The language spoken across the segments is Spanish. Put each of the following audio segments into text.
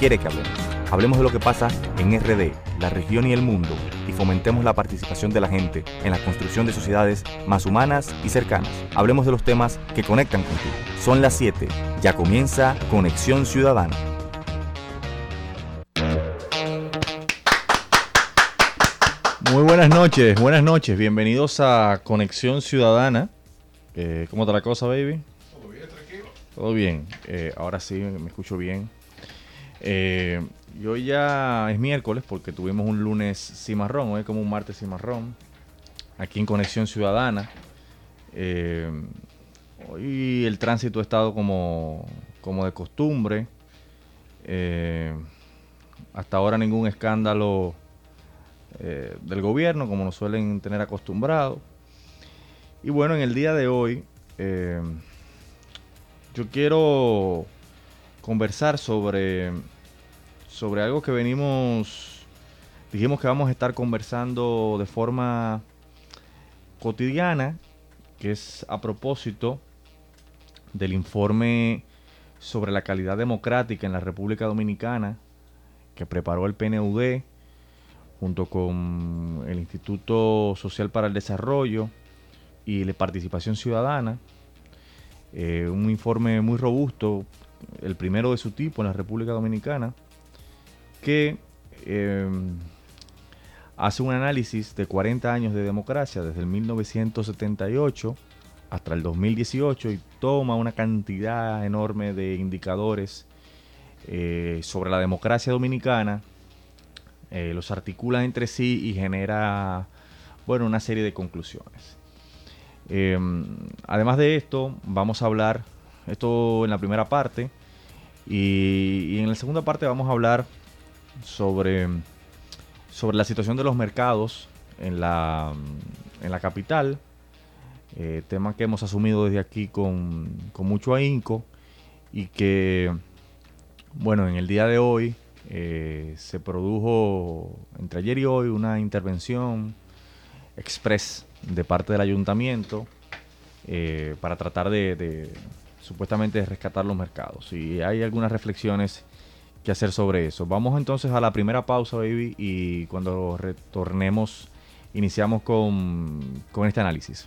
quieren que hablemos. Hablemos de lo que pasa en RD, la región y el mundo, y fomentemos la participación de la gente en la construcción de sociedades más humanas y cercanas. Hablemos de los temas que conectan contigo. Son las 7, ya comienza Conexión Ciudadana. Muy buenas noches, buenas noches, bienvenidos a Conexión Ciudadana. Eh, ¿Cómo está la cosa, baby? Todo bien, tranquilo. Todo bien, eh, ahora sí me escucho bien. Eh, y hoy ya es miércoles porque tuvimos un lunes cimarrón, hoy es como un martes cimarrón, aquí en Conexión Ciudadana. Eh, hoy el tránsito ha estado como, como de costumbre. Eh, hasta ahora ningún escándalo del gobierno, como nos suelen tener acostumbrados. Y bueno, en el día de hoy yo quiero conversar sobre sobre algo que venimos, dijimos que vamos a estar conversando de forma cotidiana, que es a propósito del informe sobre la calidad democrática en la República Dominicana que preparó el PNUD junto con el Instituto Social para el Desarrollo y la Participación Ciudadana. Eh, un informe muy robusto, el primero de su tipo en la República Dominicana, que em, hace un análisis de 40 años de democracia desde el 1978 hasta el 2018 y toma una cantidad enorme de indicadores eh, sobre la democracia dominicana, eh, los articula entre sí y genera bueno, una serie de conclusiones. Em, además de esto, vamos a hablar, esto en la primera parte, y en la segunda parte vamos a hablar sobre, sobre la situación de los mercados en la, en la capital, eh, tema que hemos asumido desde aquí con, mucho ahínco y que, bueno, en el día de hoy eh, se produjo entre ayer y hoy una intervención express de parte del ayuntamiento eh, para tratar de, supuestamente rescatar los mercados. Y hay algunas reflexiones que hacer sobre eso. Vamos entonces a la primera pausa, baby, y cuando retornemos iniciamos con, con este análisis.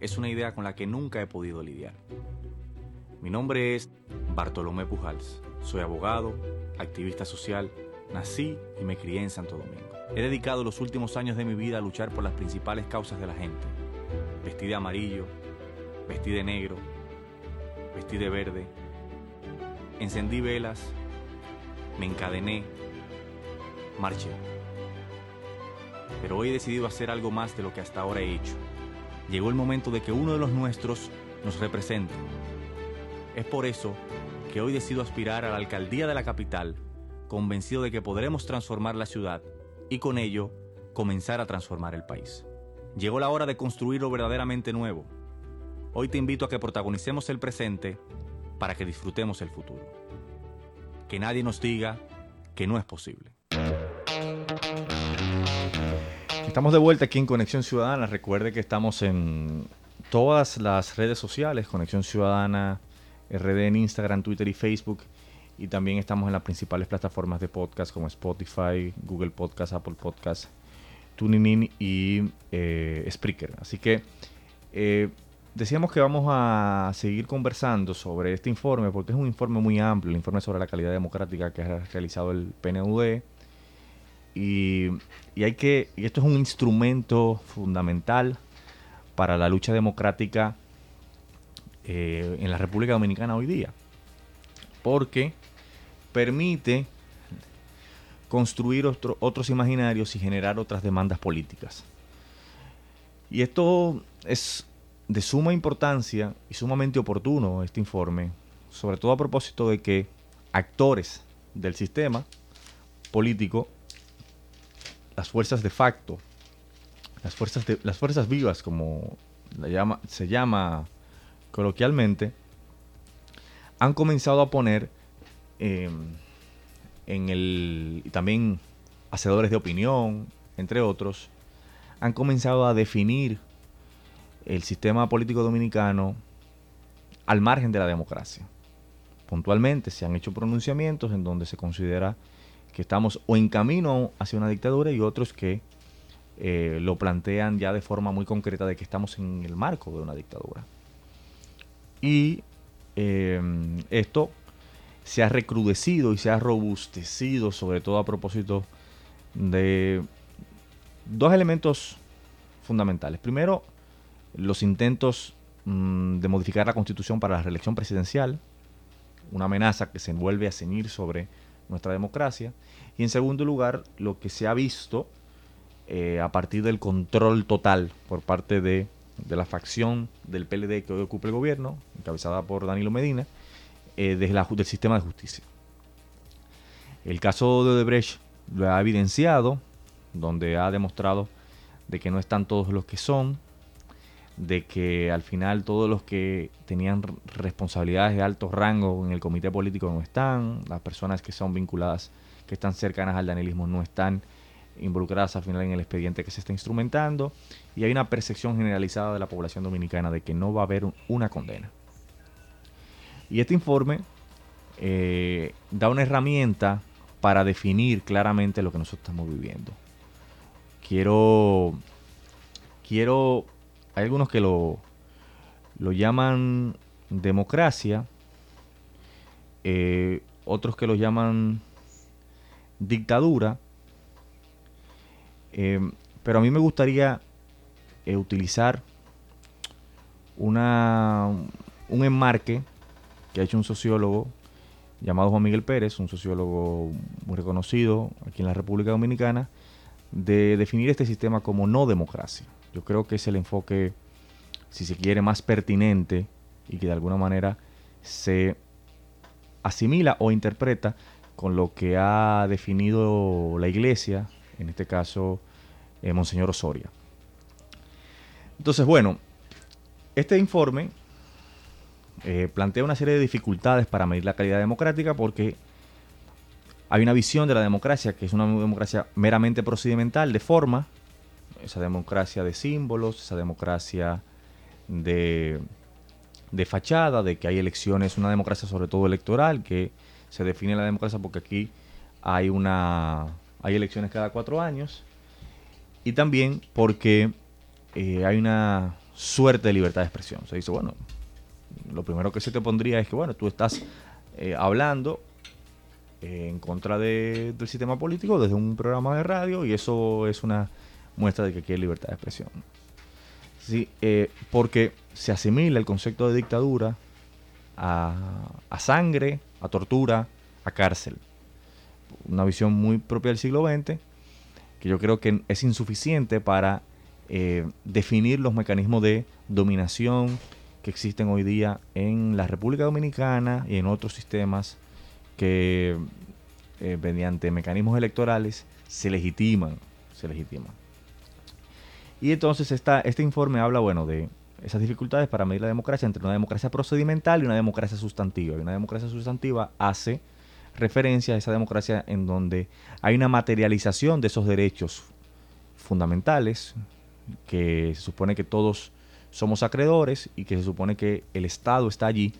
es una idea con la que nunca he podido lidiar. Mi nombre es Bartolomé Pujals. Soy abogado, activista social, nací y me crié en Santo Domingo. He dedicado los últimos años de mi vida a luchar por las principales causas de la gente. Vestí de amarillo, vestí de negro, vestí de verde. Encendí velas, me encadené, marché. Pero hoy he decidido hacer algo más de lo que hasta ahora he hecho. Llegó el momento de que uno de los nuestros nos represente. Es por eso que hoy decido aspirar a la alcaldía de la capital, convencido de que podremos transformar la ciudad y con ello comenzar a transformar el país. Llegó la hora de construir lo verdaderamente nuevo. Hoy te invito a que protagonicemos el presente para que disfrutemos el futuro. Que nadie nos diga que no es posible. Estamos de vuelta aquí en Conexión Ciudadana. Recuerde que estamos en todas las redes sociales, Conexión Ciudadana, RD en Instagram, Twitter y Facebook. Y también estamos en las principales plataformas de podcast como Spotify, Google Podcast, Apple Podcast, TuneIn y eh, Spreaker. Así que eh, decíamos que vamos a seguir conversando sobre este informe porque es un informe muy amplio, el informe sobre la calidad democrática que ha realizado el PNUD. Y, hay que, y esto es un instrumento fundamental para la lucha democrática eh, en la República Dominicana hoy día. Porque permite construir otros imaginarios y generar otras demandas políticas. Y esto es de suma importancia y sumamente oportuno este informe, sobre todo a propósito de que actores del sistema político, las fuerzas de facto, las fuerzas, las fuerzas vivas, como se llama coloquialmente, han comenzado a poner em, en el también hacedores de opinión, entre otros, han comenzado a definir el sistema político dominicano al margen de la democracia. Puntualmente se han hecho pronunciamientos en donde se considera que estamos o en camino hacia una dictadura y otros que eh, lo plantean ya de forma muy concreta de que estamos en el marco de una dictadura. Y eh, esto se ha recrudecido y se ha robustecido, sobre todo a propósito de dos elementos fundamentales. Primero, los intentos mm, de modificar la constitución para la reelección presidencial, una amenaza que se envuelve a ceñir sobre nuestra democracia. Y en segundo lugar, lo que se ha visto eh, a partir del control total por parte de, la facción del PLD que hoy ocupa el gobierno, encabezada por Danilo Medina, eh, del sistema de justicia. El caso de Odebrecht lo ha evidenciado, donde ha demostrado de que no están todos los que son, de que al final todos los que tenían responsabilidades de alto rango en el comité político no están, las personas que son vinculadas, que están cercanas al danielismo no están involucradas al final en el expediente que se está instrumentando y hay una percepción generalizada de la población dominicana de que no va a haber una condena. Y este informe eh, da una herramienta para definir claramente lo que nosotros estamos viviendo. Quiero, quiero hay algunos que lo, lo llaman democracia, eh, otros que lo llaman dictadura, eh, pero a mí me gustaría eh, utilizar una, un enmarque que ha hecho un sociólogo llamado Juan Miguel Pérez, un sociólogo muy reconocido aquí en la República Dominicana, de definir este sistema como no democracia. Yo creo que es el enfoque, si se quiere, más pertinente y que de alguna manera se asimila o interpreta con lo que ha definido la iglesia, en este caso eh, Monseñor Osoria. Entonces, bueno, este informe eh, plantea una serie de dificultades para medir la calidad democrática porque hay una visión de la democracia que es una democracia meramente procedimental, de forma, esa democracia de símbolos, esa democracia de, de fachada, de que hay elecciones, una democracia sobre todo electoral, que se define la democracia porque aquí hay una hay elecciones cada cuatro años y también porque eh, hay una suerte de libertad de expresión. Se dice, bueno, lo primero que se te pondría es que, bueno, tú estás eh, hablando eh, en contra del sistema político desde un programa de radio y eso es una muestra de que aquí hay libertad de expresión. Sí, eh, porque se asimila el concepto de dictadura a, sangre, a tortura, a cárcel. Una visión muy propia del siglo XX, que yo creo que es insuficiente para eh, definir los mecanismos de dominación que existen hoy día en la República Dominicana y en otros sistemas que eh, mediante mecanismos electorales se legitiman, se legitiman. Y entonces esta, este informe habla, bueno, de esas dificultades para medir la democracia entre una democracia procedimental y una democracia sustantiva. Y una democracia sustantiva hace referencia a esa democracia en donde hay una materialización de esos derechos fundamentales, que se supone que todos somos acreedores y que se supone que el Estado está allí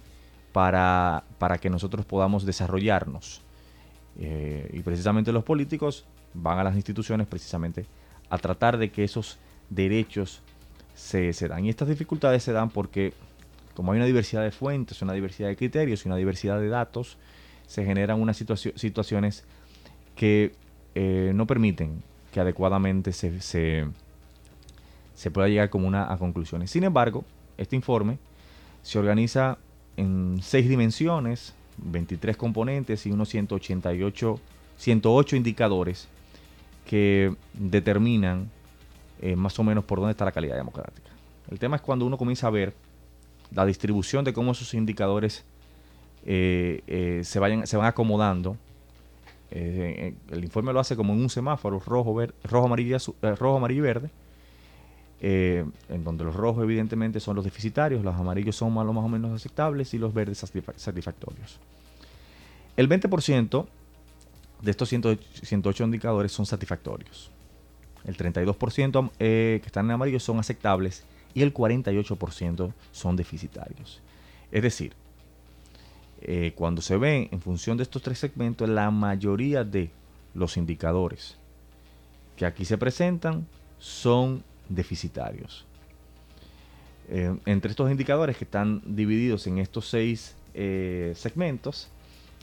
para, para que nosotros podamos desarrollarnos. Eh, y precisamente los políticos van a las instituciones precisamente a tratar de que esos derechos se, se dan. Y estas dificultades se dan porque como hay una diversidad de fuentes, una diversidad de criterios y una diversidad de datos, se generan unas situaciones que eh, no permiten que adecuadamente se, se, pueda llegar como una, a conclusiones. Sin embargo, este informe se organiza en seis dimensiones, 23 componentes y unos 188, 108 indicadores que determinan eh, más o menos por dónde está la calidad democrática. El tema es cuando uno comienza a ver la distribución de cómo esos indicadores eh, eh, se, vayan, se van acomodando. El informe lo hace como en un semáforo rojo, rojo, amarillo, rojo, amarillo y verde, en donde los rojos evidentemente son los deficitarios, los amarillos son más, más o menos aceptables y los verdes satisfactorios. El 20% de estos 108 indicadores son satisfactorios. El 32% que están en amarillo son aceptables y el 48% son deficitarios. Es decir, eh, cuando se ven en función de estos tres segmentos, la mayoría de los indicadores que aquí se presentan son deficitarios. Eh, entre estos indicadores que están divididos en estos seis eh, segmentos,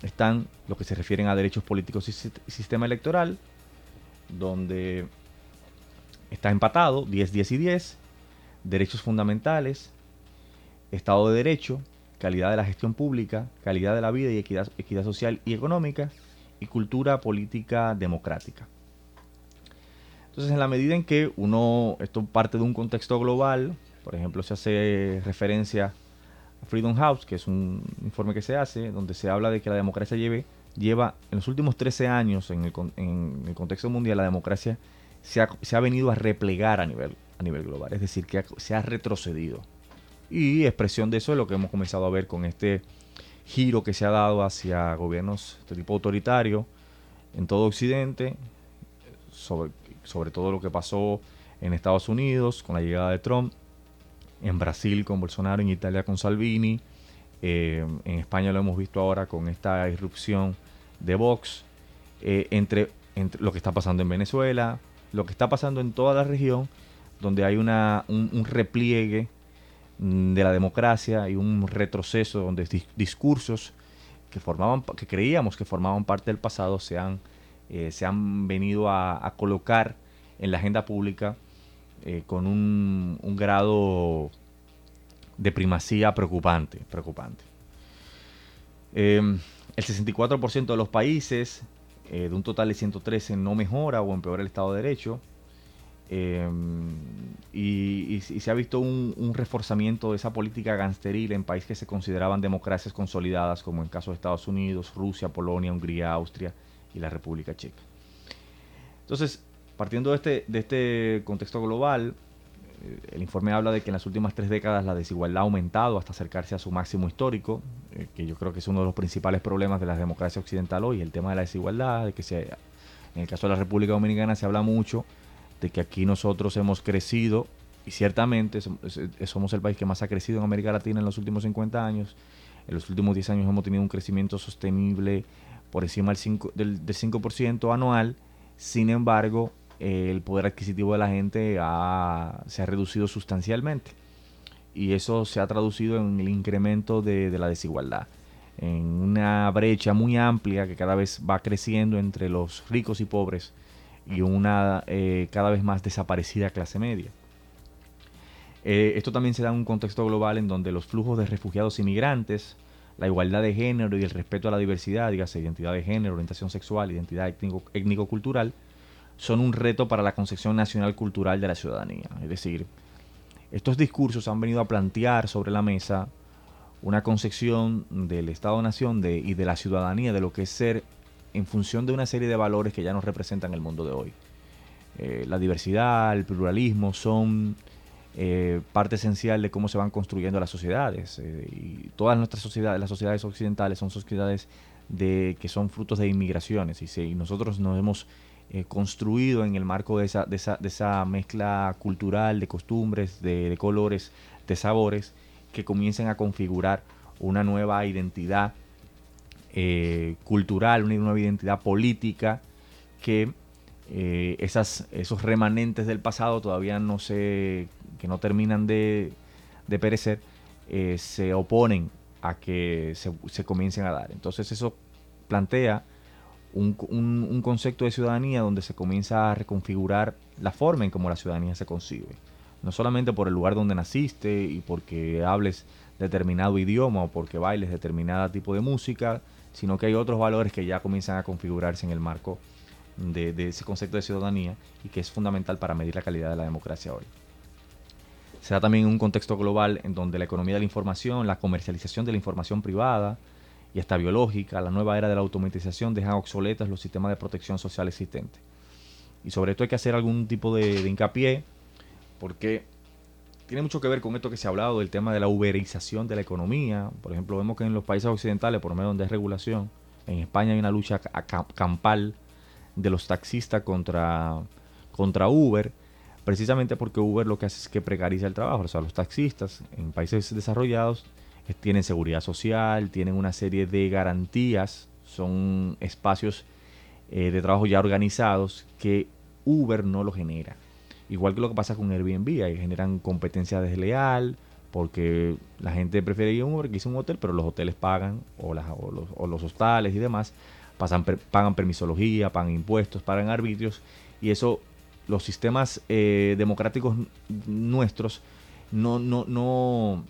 están los que se refieren a derechos políticos y sistema electoral, donde está empatado 10, 10 y 10, derechos fundamentales, Estado de Derecho, calidad de la gestión pública, calidad de la vida y equidad, equidad social y económica, y cultura política democrática. Entonces, en la medida en que uno, esto parte de un contexto global, por ejemplo, se hace referencia a Freedom House, que es un informe que se hace, donde se habla de que la democracia lleve, lleva en los últimos 13 años en el, en el contexto mundial, la democracia se ha, se ha, venido a replegar a nivel a nivel global, es decir, que se ha retrocedido. Y expresión de eso es lo que hemos comenzado a ver con este giro que se ha dado hacia gobiernos de tipo autoritario en todo Occidente, sobre, sobre todo lo que pasó en Estados Unidos con la llegada de Trump, en Brasil con Bolsonaro, en Italia con Salvini, eh, en España lo hemos visto ahora con esta irrupción de Vox, eh, entre, entre lo que está pasando en Venezuela, lo que está pasando en toda la región donde hay una, un, repliegue mm, de la democracia y un retroceso donde discursos que formaban que creíamos que formaban parte del pasado se han, eh, se han venido a, colocar en la agenda pública eh, con un, grado de primacía preocupante. preocupante. Em, el 64% de los países, eh, de un total de 113, no mejora o empeora el Estado de Derecho. Em, y, se ha visto un, reforzamiento de esa política gangsteril en países que se consideraban democracias consolidadas, como en caso de Estados Unidos, Rusia, Polonia, Hungría, Austria y la República Checa. Entonces, partiendo de este, de este contexto global, el informe habla de que en las últimas tres décadas la desigualdad ha aumentado hasta acercarse a su máximo histórico, eh, que yo creo que es uno de los principales problemas de la democracia occidental hoy, el tema de la desigualdad, de que en el caso de la República Dominicana se habla mucho de que aquí nosotros hemos crecido y ciertamente somos el país que más ha crecido en América Latina en los últimos 50 años. En los últimos 10 años hemos tenido un crecimiento sostenible por encima del 5%, del, 5 anual. Sin embargo, el poder adquisitivo de la gente se ha reducido sustancialmente. Y eso se ha traducido en el incremento de, la desigualdad. En una brecha muy amplia que cada vez va creciendo entre los ricos y pobres y una eh, cada vez más desaparecida clase media. Eh, esto también se da en un contexto global en donde los flujos de refugiados inmigrantes, la igualdad de género y el respeto a la diversidad, dígase identidad de género, orientación sexual, identidad étnico-cultural, son un reto para la concepción nacional cultural de la ciudadanía. Es decir, estos discursos han venido a plantear sobre la mesa una concepción del Estado-Nación y de la ciudadanía, de lo que es ser en función de una serie de valores que ya nos representan el mundo de hoy. Eh, la diversidad, el pluralismo son eh, parte esencial de cómo se van construyendo las sociedades. Eh, y todas nuestras sociedades, las sociedades occidentales, son sociedades de, que son frutos de inmigraciones. Y, nosotros nos hemos construido en el marco de esa, de esa, de esa mezcla cultural, de costumbres, de, de colores, de sabores, que comiencen a configurar una nueva identidad eh, cultural, una nueva identidad política que eh, esas, esos remanentes del pasado todavía no se, que no terminan de, perecer, eh, se oponen a que se, comiencen a dar. Entonces eso plantea un, un, concepto de ciudadanía donde se comienza a reconfigurar la forma en cómo la ciudadanía se concibe. No solamente por el lugar donde naciste y porque hables determinado idioma o porque bailes determinado tipo de música, sino que hay otros valores que ya comienzan a configurarse en el marco de, ese concepto de ciudadanía y que es fundamental para medir la calidad de la democracia hoy. Se también un contexto global en donde la economía de la información, la comercialización de la información privada y hasta biológica, la nueva era de la automatización dejan obsoletas los sistemas de protección social existentes. Y sobre esto hay que hacer algún tipo de, de hincapié porque tiene mucho que ver con esto que se ha hablado del tema de la uberización de la economía. Por ejemplo, vemos que en los países occidentales, por lo menos donde hay regulación, en España hay una lucha campal de los taxistas contra, contra Uber, precisamente porque Uber lo que hace es que precariza el trabajo. O sea, los taxistas en países desarrollados tienen seguridad social, tienen una serie de garantías, son espacios eh, de trabajo ya organizados que Uber no lo genera. Igual que lo que pasa con Airbnb, ahí generan competencia desleal, porque la gente prefiere ir a un Uber que un hotel, pero los hoteles pagan, o, los, hostales y demás, pasan, pagan permisología, pagan impuestos, pagan arbitrios, y eso los sistemas eh, democráticos nuestros no, no, no,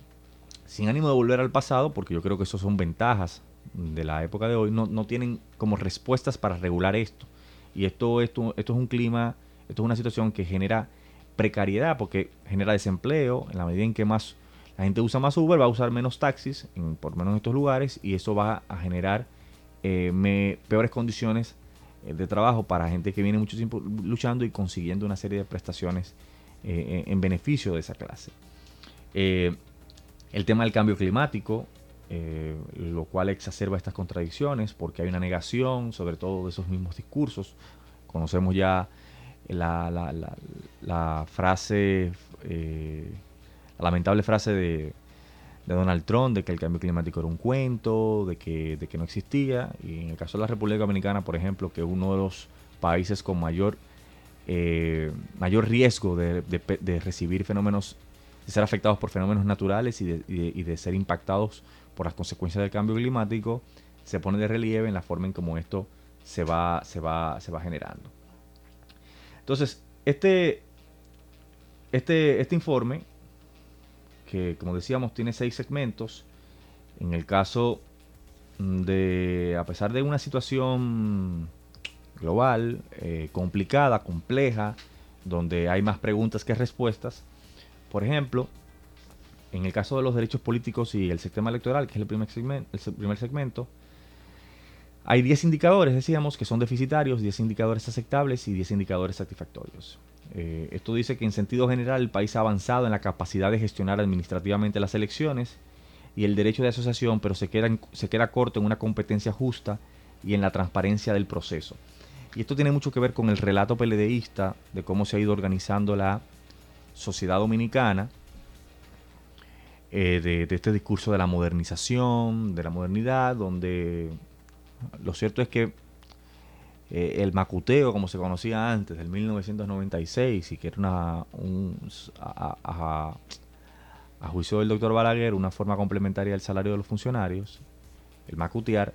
sin ánimo de volver al pasado, porque yo creo que eso son ventajas de la época de hoy, no, no tienen como respuestas para regular esto. Y esto, esto, esto es un clima esto es una situación que genera precariedad porque genera desempleo. En la medida en que más la gente usa más Uber, va a usar menos taxis, en, por menos en estos lugares, y eso va a generar eh, peores condiciones eh, de trabajo para gente que viene mucho tiempo luchando y consiguiendo una serie de prestaciones eh, en beneficio de esa clase. El tema del cambio climático, lo cual exacerba estas contradicciones porque hay una negación sobre todo de esos mismos discursos. Conocemos ya la, la, frase, eh, la lamentable frase de, de, Donald Trump de que el cambio climático era un cuento, de que, de que no existía. Y en el caso de la República Dominicana, por ejemplo, que es uno de los países con mayor, eh, mayor riesgo de, de, recibir fenómenos, de ser afectados por fenómenos naturales y de, y de ser impactados por las consecuencias del cambio climático, se pone de relieve en la forma en cómo esto se va, se va, se va generando. Entonces, este, este, este informe, que como decíamos tiene seis segmentos, en el caso de, a pesar de una situación global, eh, complicada, compleja, donde hay más preguntas que respuestas, por ejemplo, en el caso de los derechos políticos y el sistema electoral, que es el primer segmento, primer segmento hay 10 indicadores, decíamos, que son deficitarios, 10 indicadores aceptables y 10 indicadores satisfactorios. Eh, esto dice que en sentido general el país ha avanzado en la capacidad de gestionar administrativamente las elecciones y el derecho de asociación, pero se queda, se queda corto en una competencia justa y en la transparencia del proceso. Y esto tiene mucho que ver con el relato peledeísta de cómo se ha ido organizando la sociedad dominicana, eh, de, este discurso de la modernización, de la modernidad, donde lo cierto es que eh, el macuteo, como se conocía antes, del 1996, y que era una, un, a, juicio del doctor Balaguer, una forma complementaria del salario de los funcionarios, el macutear,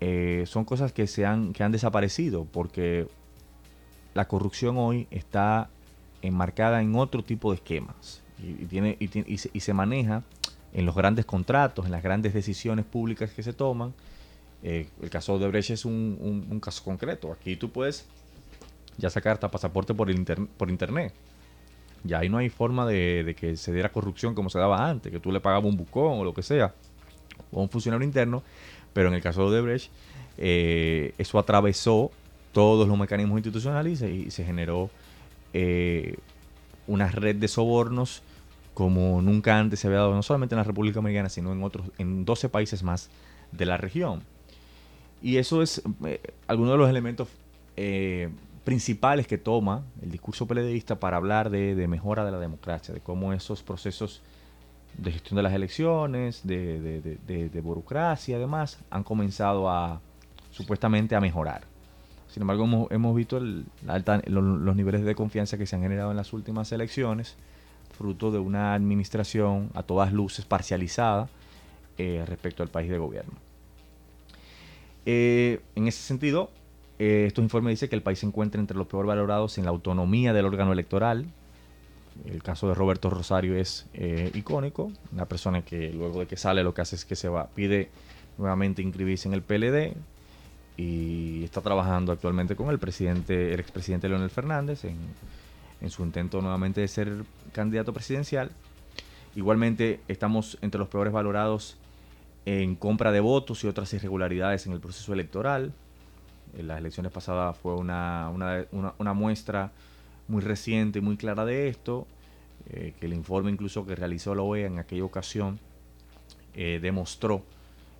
eh, son cosas que, se han, que han desaparecido porque la corrupción hoy está enmarcada en otro tipo de esquemas y, tiene, y, se, maneja en los grandes contratos, en las grandes decisiones públicas que se toman eh, el caso de Brecht es un, caso concreto. Aquí tú puedes ya sacar hasta pasaporte por, por internet. Ya ahí no hay forma de, que se diera corrupción como se daba antes, que tú le pagabas un bucón o lo que sea, o un funcionario interno. Pero en el caso de Brecht, eh, eso atravesó todos los mecanismos institucionales y se, generó eh, una red de sobornos como nunca antes se había dado, no solamente en la República Dominicana, sino en otros, en 12 países más de la región. Y eso es eh, alguno de los elementos eh, principales que toma el discurso peledeísta para hablar de, mejora de la democracia, de cómo esos procesos de gestión de las elecciones, de, burocracia y demás, han comenzado a supuestamente a mejorar. Sin embargo, hemos, visto los, niveles de confianza que se han generado en las últimas elecciones, fruto de una administración a todas luces parcializada eh, respecto al país de gobierno. Eh, en ese sentido, eh, estos informes dicen que el país se encuentra entre los peor valorados en la autonomía del órgano electoral. El caso de Roberto Rosario es icónico, una persona que luego de que sale lo que hace es que se va, pide nuevamente inscribirse en el PLD, y está trabajando actualmente con el presidente, el expresidente Leonel Fernández en, su intento nuevamente de ser candidato presidencial. Igualmente estamos entre los peores valorados en compra de votos y otras irregularidades en el proceso electoral. En las elecciones pasadas fue una, una, muestra muy reciente y muy clara de esto, eh, que el informe incluso que realizó la OEA en aquella ocasión eh, demostró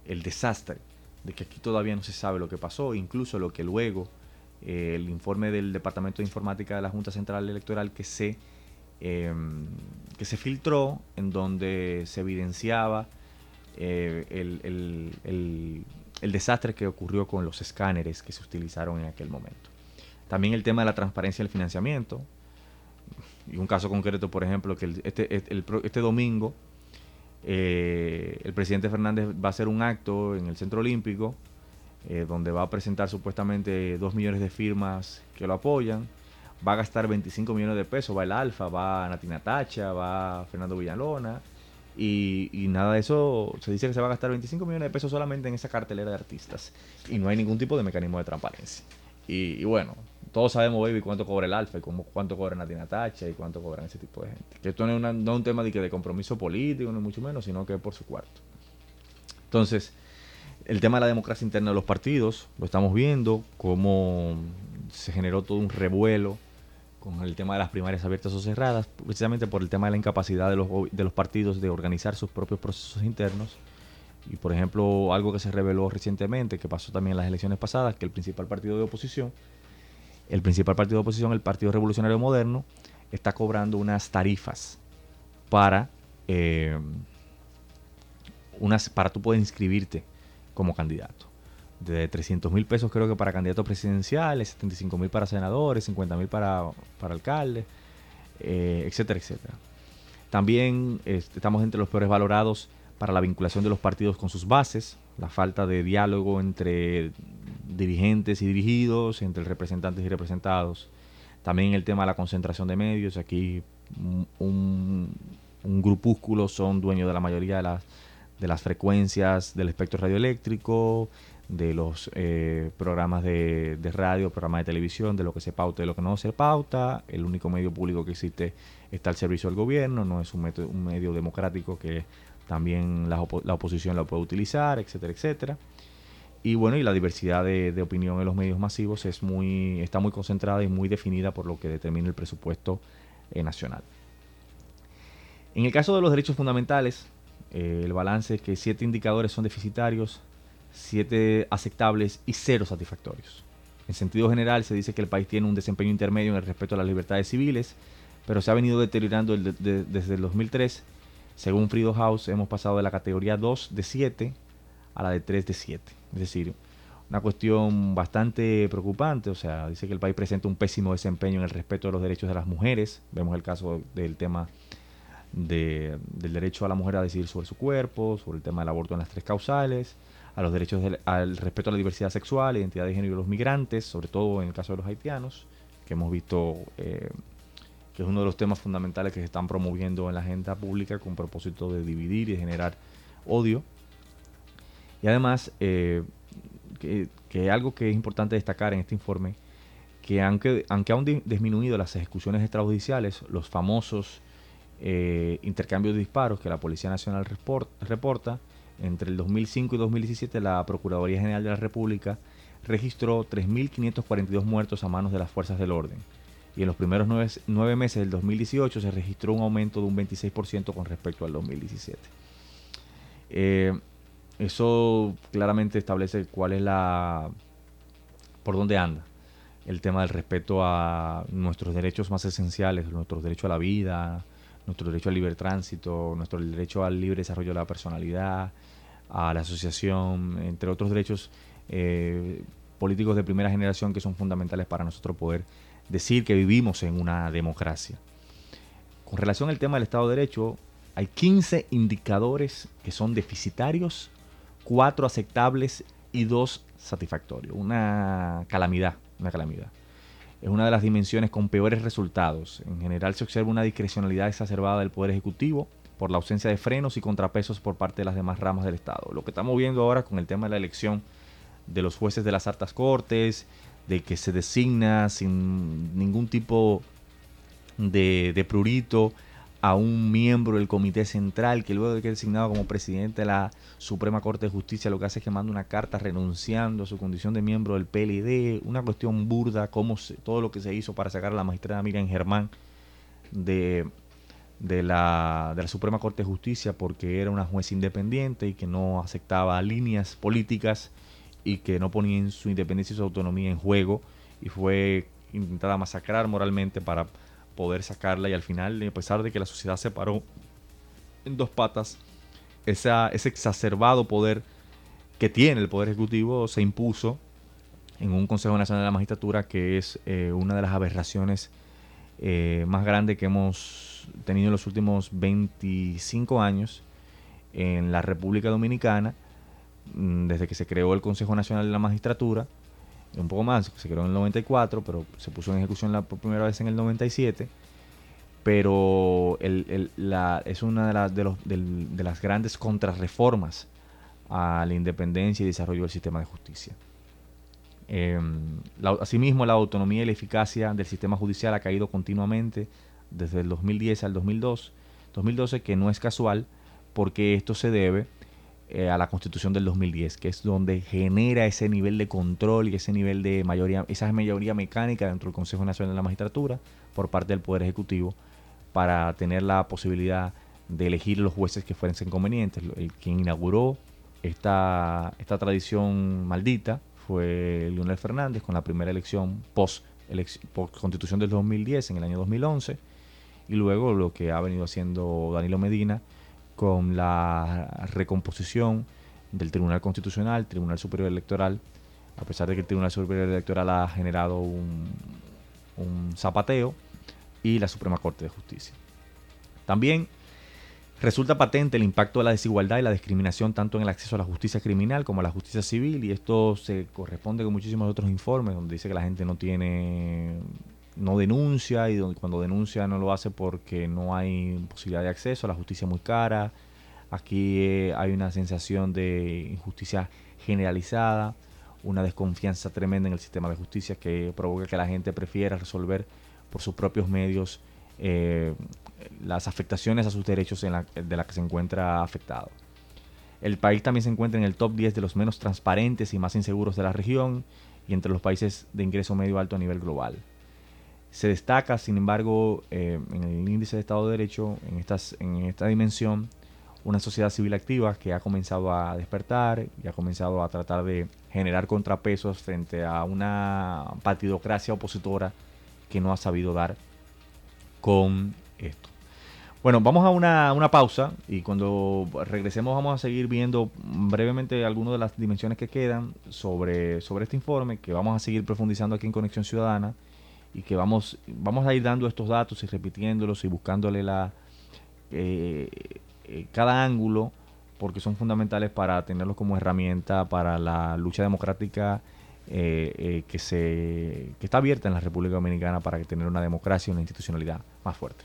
el desastre de que aquí todavía no se sabe lo que pasó, incluso lo que luego eh, el informe del Departamento de Informática de la Junta Central Electoral que se, em, que se filtró, en donde se evidenciaba eh, el, el, desastre que ocurrió con los escáneres que se utilizaron en aquel momento. También el tema de la transparencia del financiamiento. Y un caso concreto, por ejemplo, que este, este domingo eh, el presidente Fernández va a hacer un acto en el Centro Olímpico eh, donde va a presentar supuestamente 2 millones de firmas que lo apoyan. Va a gastar 25 millones de pesos, va el Alfa, va Natina Tacha, va Fernando Villalona. Y, nada de eso, se dice que se va a gastar 25 millones de pesos solamente en esa cartelera de artistas. Y no hay ningún tipo de mecanismo de transparencia. y bueno, todos sabemos, baby, cuánto cobra el alfa y cuánto cobra Natina Tacha y cuánto cobran ese tipo de gente. Que esto no es, un tema de, que de compromiso político, ni mucho menos, sino que es por su cuarto. Entonces, el tema de la democracia interna de los partidos, lo estamos viendo, cómo se generó todo un revuelo con el tema de las primarias abiertas o cerradas, precisamente por el tema de la incapacidad de los, de los partidos de organizar sus propios procesos internos. Y por ejemplo, algo que se reveló recientemente, que pasó también en las elecciones pasadas, que el principal partido de oposición el principal partido de oposición, el Partido Revolucionario Moderno, está cobrando unas tarifas para, eh, unas, para tú poder inscribirte como candidato. De 300 mil pesos creo que para candidatos presidenciales, 75 mil para senadores, 50 mil para, para alcaldes, eh, etcétera, etcétera. También este, estamos entre los peores valorados para la vinculación de los partidos con sus bases, la falta de diálogo entre dirigentes y dirigidos, entre representantes y representados. También el tema de la concentración de medios. Aquí un, grupúsculo son dueños de la mayoría de las, de las frecuencias del espectro radioeléctrico, de los eh, programas de, radio, programas de televisión, de lo que se pauta y de lo que no se pauta. El único medio público que existe está al servicio del gobierno, no es un, un medio democrático que también la, la oposición lo puede utilizar, etcétera, etcétera. Y bueno, y la diversidad de, opinión en los medios masivos es muy, está muy concentrada y muy definida por lo que determina el presupuesto eh, nacional. En el caso de los derechos fundamentales, eh, el balance es que siete indicadores son deficitarios, siete aceptables y cero satisfactorios. En sentido general, se dice que el país tiene un desempeño intermedio en el respeto a las libertades civiles, pero se ha venido deteriorando desde el 2003. Según Frido House, hemos pasado de la categoría 2 de 7 a la de 3 de 7. Es decir, una cuestión bastante preocupante. O sea, dice que el país presenta un pésimo desempeño en el respeto de los derechos de las mujeres. Vemos el caso del tema del derecho a la mujer a decidir sobre su cuerpo, sobre el tema del aborto en las tres causales, a los derechos al respeto a la diversidad sexual, identidad de género de los migrantes, sobre todo en el caso de los haitianos, que hemos visto eh, que es uno de los temas fundamentales que se están promoviendo en la agenda pública con propósito de dividir y generar odio y además, eh, que, algo que es importante destacar en este informe, que aunque, aunque han disminuido las ejecuciones extrajudiciales, los famosos eh, intercambios de disparos que la Policía Nacional reporta, entre el 2005 y 2017 la Procuraduría General de la República registró 3.542 muertos a manos de las fuerzas del orden. Y en los primeros nueve, meses del 2018 se registró un aumento de un 26% con respecto al 2017. Eh, eso claramente establece cuál es la... por dónde anda el tema del respeto a nuestros derechos más esenciales, nuestro derecho a la vida, nuestro derecho al libre tránsito, nuestro derecho al libre desarrollo de la personalidad, a la asociación, entre otros derechos, eh, políticos de primera generación que son fundamentales para nosotros poder decir que vivimos en una democracia. Con relación al tema del Estado de Derecho, hay 15 indicadores que son deficitarios, 4 aceptables y 2 satisfactorios. Una calamidad, una calamidad. Es una de las dimensiones con peores resultados. En general se observa una discrecionalidad exacerbada del Poder Ejecutivo por la ausencia de frenos y contrapesos por parte de las demás ramas del Estado. Lo que estamos viendo ahora con el tema de la elección de los jueces de las altas cortes, de que se designa sin ningún tipo de, de prurito a un miembro del comité central que luego de que es designado como presidente de la Suprema Corte de Justicia lo que hace es que manda una carta renunciando a su condición de miembro del PLD, una cuestión burda, como todo lo que se hizo para sacar a la magistrada Miriam Germán de, de, la, de la Suprema Corte de Justicia porque era una juez independiente y que no aceptaba líneas políticas y que no ponía su independencia y su autonomía en juego y fue intentada masacrar moralmente para poder sacarla y al final, a pesar de que la sociedad se paró en dos patas, ese exacerbado poder que tiene el Poder Ejecutivo se impuso en un Consejo Nacional de la Magistratura que es eh, una de las aberraciones eh, más grandes que hemos tenido en los últimos 25 años en la República Dominicana, desde que se creó el Consejo Nacional de la Magistratura, un poco más, se creó en el 94, pero se puso en ejecución la primera vez en el 97. Pero es una de, de, los, las grandes contrarreformas a la independencia y desarrollo del sistema de justicia. Em, asimismo, la autonomía y la eficacia del sistema judicial ha caído continuamente desde el 2010 al 2002, 2012, que no es casual, porque esto se debe eh, a la constitución del 2010, que es donde genera ese nivel de control y ese nivel de mayoría, esa mayoría mecánica dentro del Consejo Nacional de la Magistratura por parte del Poder Ejecutivo para tener la posibilidad de elegir los jueces que fuesen convenientes. El, quien inauguró esta, esta tradición maldita fue Leonel Fernández con la primera elección post, post constitución del 2010 en el año 2011 y luego lo que ha venido haciendo Danilo Medina con la recomposición del Tribunal Constitucional, Tribunal Superior Electoral, a pesar de que el Tribunal Superior Electoral ha generado un, zapateo, y la Suprema Corte de Justicia. También resulta patente el impacto de la desigualdad y la discriminación tanto en el acceso a la justicia criminal como a la justicia civil, y esto se corresponde con muchísimos otros informes donde dice que la gente no tiene no denuncia y cuando denuncia no lo hace porque no hay posibilidad de acceso, la justicia muy cara, aquí eh, hay una sensación de injusticia generalizada, una desconfianza tremenda en el sistema de justicia que provoca que la gente prefiera resolver por sus propios medios eh, las afectaciones a sus derechos en de las que se encuentra afectado. El país también se encuentra en el top 10 de los menos transparentes y más inseguros de la región y entre los países de ingreso medio alto a nivel global. Se destaca, sin embargo, eh, en el índice de Estado de Derecho, en, estas, en esta dimensión, una sociedad civil activa que ha comenzado a despertar y ha comenzado a tratar de generar contrapesos frente a una partidocracia opositora que no ha sabido dar con esto. Bueno, vamos a una, una, pausa y cuando regresemos vamos a seguir viendo brevemente algunas de las dimensiones que quedan sobre, sobre este informe que vamos a seguir profundizando aquí en Conexión Ciudadana y que vamos, vamos a ir dando estos datos y repitiéndolos y buscándole la, eh, eh, cada ángulo porque son fundamentales para tenerlos como herramienta para la lucha democrática eh, que, se, que está abierta en la República Dominicana para tener una democracia y una institucionalidad más fuerte.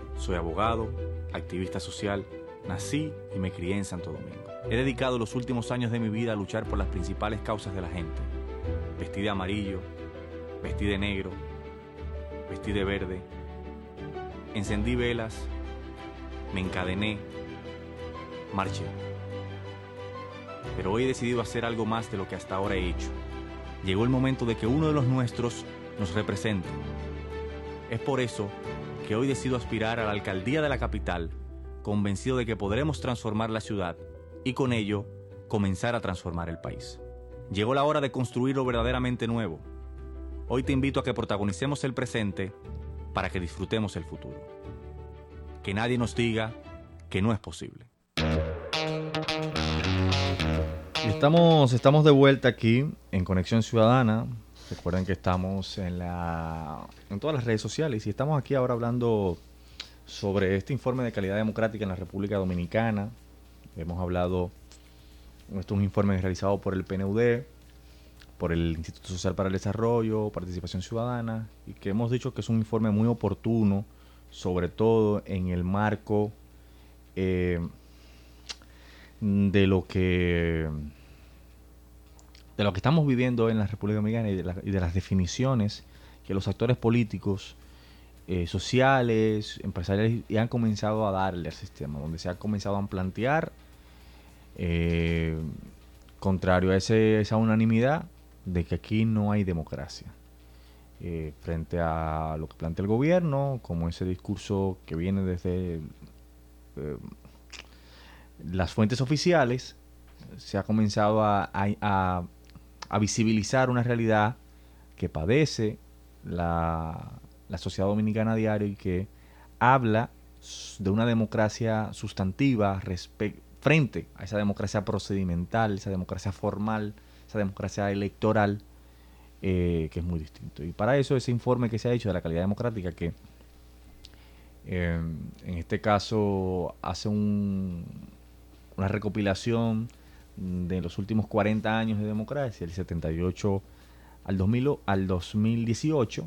Soy abogado, activista social, nací y me crié en Santo Domingo. He dedicado los últimos años de mi vida a luchar por las principales causas de la gente. Vestí de amarillo, vestí de negro, vestí de verde, encendí velas, me encadené, marché. Pero hoy he decidido hacer algo más de lo que hasta ahora he hecho. Llegó el momento de que uno de los nuestros nos represente. Es por eso que hoy decido aspirar a la alcaldía de la capital, convencido de que podremos transformar la ciudad y con ello comenzar a transformar el país. Llegó la hora de construir lo verdaderamente nuevo. Hoy te invito a que protagonicemos el presente para que disfrutemos el futuro. Que nadie nos diga que no es posible. estamos, estamos de vuelta aquí en Conexión Ciudadana. Recuerden que estamos en, la, en todas las redes sociales y estamos aquí ahora hablando sobre este informe de calidad democrática en la República Dominicana. Hemos hablado, esto es un informe realizado por el PNUD, por el Instituto Social para el Desarrollo, Participación Ciudadana, y que hemos dicho que es un informe muy oportuno, sobre todo en el marco eh, de lo que de lo que estamos viviendo en la República Dominicana y de, las definiciones que los actores políticos, eh, sociales, empresariales han comenzado a darle al sistema, donde se ha comenzado a plantear, eh, contrario a esa unanimidad, de que aquí no hay democracia. Eh, frente a lo que plantea el gobierno, como ese discurso que viene desde las fuentes oficiales, se ha comenzado a visibilizar una realidad que padece la, sociedad dominicana a diario y que habla de una democracia sustantiva frente a esa democracia procedimental, esa democracia formal, esa democracia electoral, eh, que es muy distinto. Y para eso ese informe que se ha hecho de la calidad democrática, que em, en este caso hace un, una recopilación de los últimos 40 años de democracia, el 78 al, 2000, al 2018,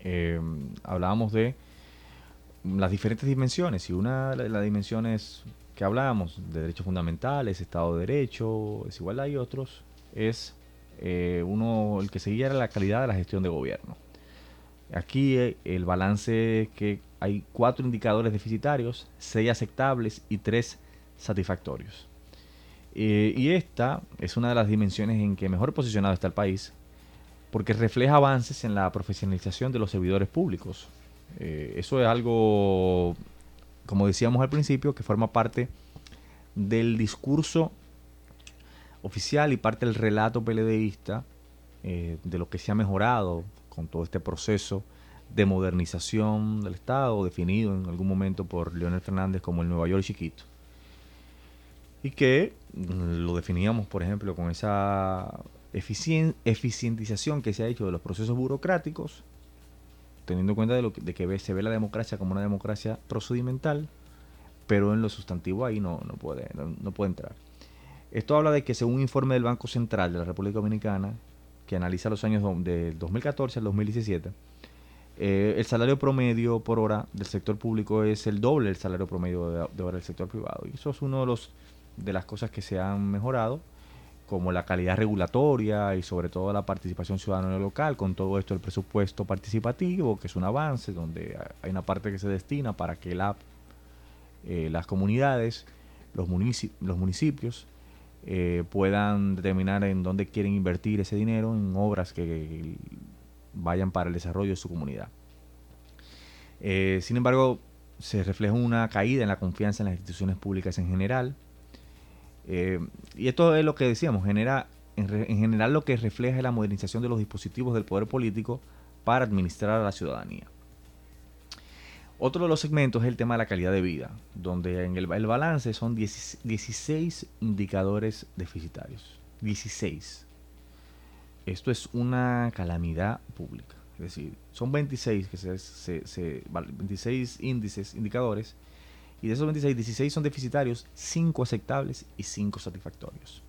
eh, hablábamos de las diferentes dimensiones y una de las dimensiones que hablábamos de derechos fundamentales, Estado de Derecho, desigualdad y otros, es eh, uno, el que seguía era la calidad de la gestión de gobierno. Aquí eh, el balance es que hay cuatro indicadores deficitarios, seis aceptables y tres satisfactorios. Eh, y esta es una de las dimensiones en que mejor posicionado está el país, porque refleja avances en la profesionalización de los servidores públicos. Eh, eso es algo, como decíamos al principio, que forma parte del discurso oficial y parte del relato PLDista eh, de lo que se ha mejorado con todo este proceso de modernización del Estado, definido en algún momento por Leonel Fernández como el Nueva York chiquito y que mm, lo definíamos, por ejemplo, con esa eficientización que se ha hecho de los procesos burocráticos, teniendo en cuenta de, lo que, de que se ve la democracia como una democracia procedimental, pero en lo sustantivo ahí no, no, puede, no, puede entrar. Esto habla de que según un informe del Banco Central de la República Dominicana, que analiza los años del 2014 al 2017, eh, el salario promedio por hora del sector público es el doble del salario promedio de hora del sector privado. Y eso es uno de los de las cosas que se han mejorado, como la calidad regulatoria y sobre todo la participación ciudadana local, con todo esto el presupuesto participativo, que es un avance, donde hay una parte que se destina para que la, eh, las comunidades, los, los municipios, eh, puedan determinar en dónde quieren invertir ese dinero en obras que vayan para el desarrollo de su comunidad. Eh, sin embargo, se refleja una caída en la confianza en las instituciones públicas en general, eh, y esto es lo que decíamos, genera, en, general lo que refleja es la modernización de los dispositivos del poder político para administrar a la ciudadanía. Otro de los segmentos es el tema de la calidad de vida, donde en el, balance son 16 indicadores deficitarios. 16. Esto es una calamidad pública. Es decir, son 26, que se, 26 índices, indicadores, y de esos 26, 16 son deficitarios, 5 aceptables y 5 satisfactorios.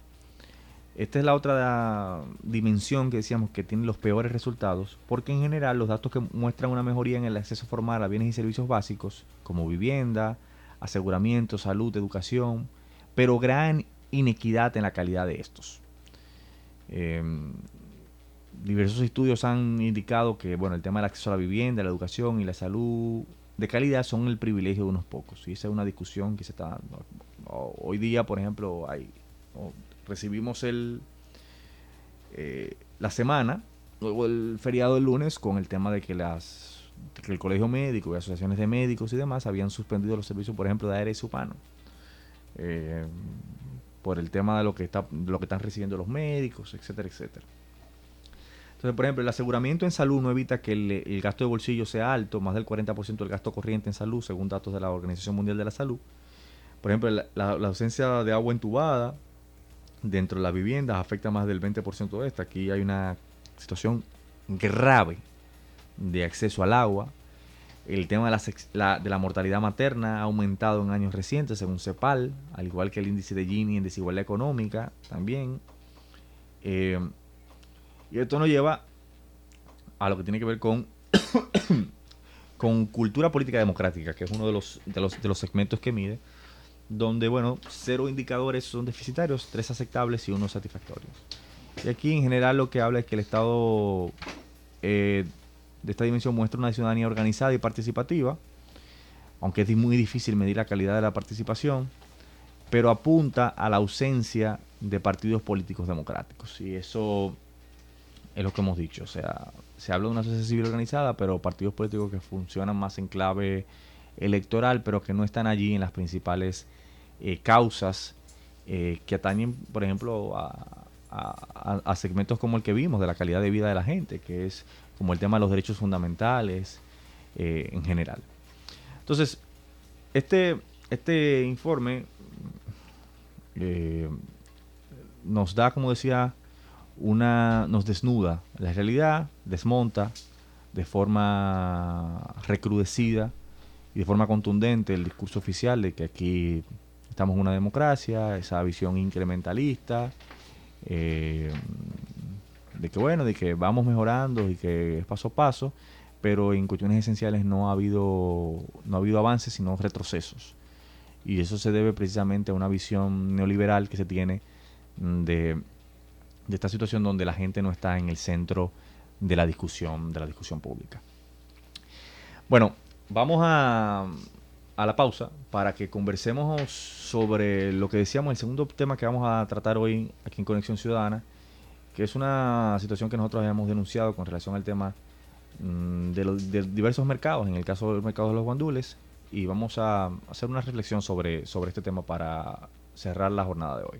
Esta es la otra dimensión que decíamos que tiene los peores resultados, porque en general los datos que muestran una mejoría en el acceso formal a bienes y servicios básicos, como vivienda, aseguramiento, salud, educación, pero gran inequidad en la calidad de estos. Em, diversos estudios han indicado que bueno, el tema del acceso a la vivienda, la educación y la salud de calidad son el privilegio de unos pocos. Y esa es una discusión que se está. Hoy día, por ejemplo, hay, recibimos el, eh, la semana, luego el feriado del lunes, con el tema de que las que el colegio médico y asociaciones de médicos y demás habían suspendido los servicios, por ejemplo, de aire humano. Eh, por el tema de lo que está lo que están recibiendo los médicos, etcétera, etcétera. Entonces, por ejemplo, el aseguramiento en salud no evita que el, gasto de bolsillo sea alto, más del 40% del gasto corriente en salud, según datos de la Organización Mundial de la Salud. Por ejemplo, la, ausencia de agua entubada dentro de las viviendas afecta más del 20% de esta. Aquí hay una situación grave de acceso al agua. El tema de la, de la mortalidad materna ha aumentado en años recientes, según CEPAL, al igual que el índice de Gini en desigualdad económica también. Eh, y esto nos lleva a lo que tiene que ver con, con cultura política democrática, que es uno de los, de los, de los segmentos que mide, donde, bueno, cero indicadores son deficitarios, tres aceptables y uno satisfactorios. Y aquí en general lo que habla es que el Estado eh, de esta dimensión muestra una ciudadanía organizada y participativa, aunque es muy difícil medir la calidad de la participación, pero apunta a la ausencia de partidos políticos democráticos. Y eso es lo que hemos dicho. O sea, se habla de una sociedad civil organizada, pero partidos políticos que funcionan más en clave electoral, pero que no están allí en las principales eh, causas eh, que atañen, por ejemplo, a, segmentos como el que vimos de la calidad de vida de la gente, que es como el tema de los derechos fundamentales eh, en general. Entonces, este, este informe nos da, como decía, una nos desnuda la realidad, desmonta de forma recrudecida y de forma contundente el discurso oficial de que aquí estamos en una democracia, esa visión incrementalista, eh, de que bueno, de que vamos mejorando y que es paso a paso, pero en cuestiones esenciales no ha habido, no ha habido avances, sino retrocesos. Y eso se debe precisamente a una visión neoliberal que se tiene de de esta situación donde la gente no está en el centro de la discusión, de la discusión pública. Bueno, vamos a, a la pausa para que conversemos sobre lo que decíamos, el segundo tema que vamos a tratar hoy aquí en Conexión Ciudadana, que es una situación que nosotros habíamos denunciado con relación al tema mm, de, los, diversos mercados, en el caso del mercado de los guandules, y vamos a hacer una reflexión sobre, sobre este tema para cerrar la jornada de hoy.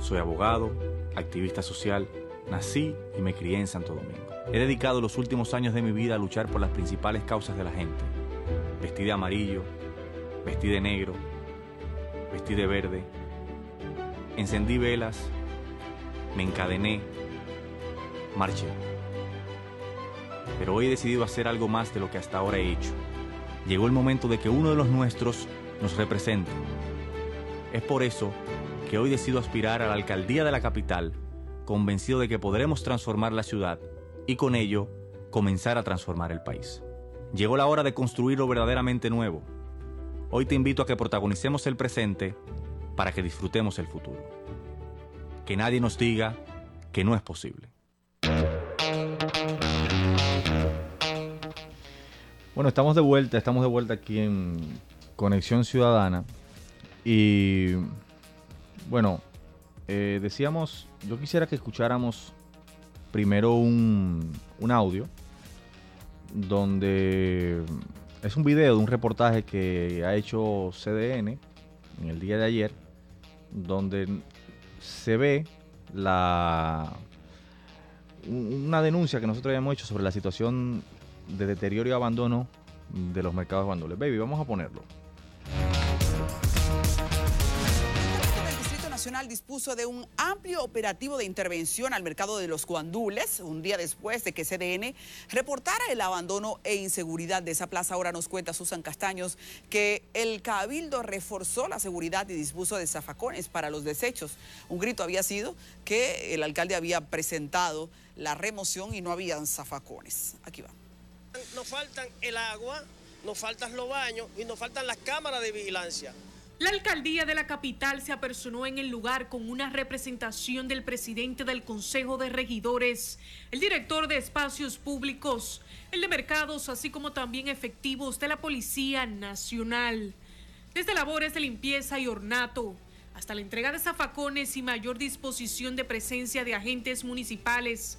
Soy abogado, activista social, nací y me crié en Santo Domingo. He dedicado los últimos años de mi vida a luchar por las principales causas de la gente. Vestí de amarillo, vestí de negro, vestí de verde. Encendí velas, me encadené, marché. Pero hoy he decidido hacer algo más de lo que hasta ahora he hecho. Llegó el momento de que uno de los nuestros nos represente es por eso que hoy decido aspirar a la alcaldía de la capital, convencido de que podremos transformar la ciudad y con ello comenzar a transformar el país. Llegó la hora de construir lo verdaderamente nuevo. Hoy te invito a que protagonicemos el presente para que disfrutemos el futuro. Que nadie nos diga que no es posible. Bueno, estamos de vuelta, estamos de vuelta aquí en Conexión Ciudadana. Y bueno, eh, decíamos, yo quisiera que escucháramos primero un, un audio donde es un video de un reportaje que ha hecho CDN en el día de ayer, donde se ve la una denuncia que nosotros habíamos hecho sobre la situación de deterioro y abandono de los mercados bandoles. Baby, vamos a ponerlo. Dispuso de un amplio operativo de intervención al mercado de los guandules, un día después de que CDN reportara el abandono e inseguridad de esa plaza. Ahora nos cuenta Susan Castaños que el Cabildo reforzó la seguridad y dispuso de zafacones para los desechos. Un grito había sido que el alcalde había presentado la remoción y no habían zafacones. Aquí va. Nos faltan el agua, nos faltan los baños y nos faltan las cámaras de vigilancia. La alcaldía de la capital se apersonó en el lugar con una representación del presidente del Consejo de Regidores, el director de espacios públicos, el de mercados, así como también efectivos de la Policía Nacional. Desde labores de limpieza y ornato hasta la entrega de zafacones y mayor disposición de presencia de agentes municipales,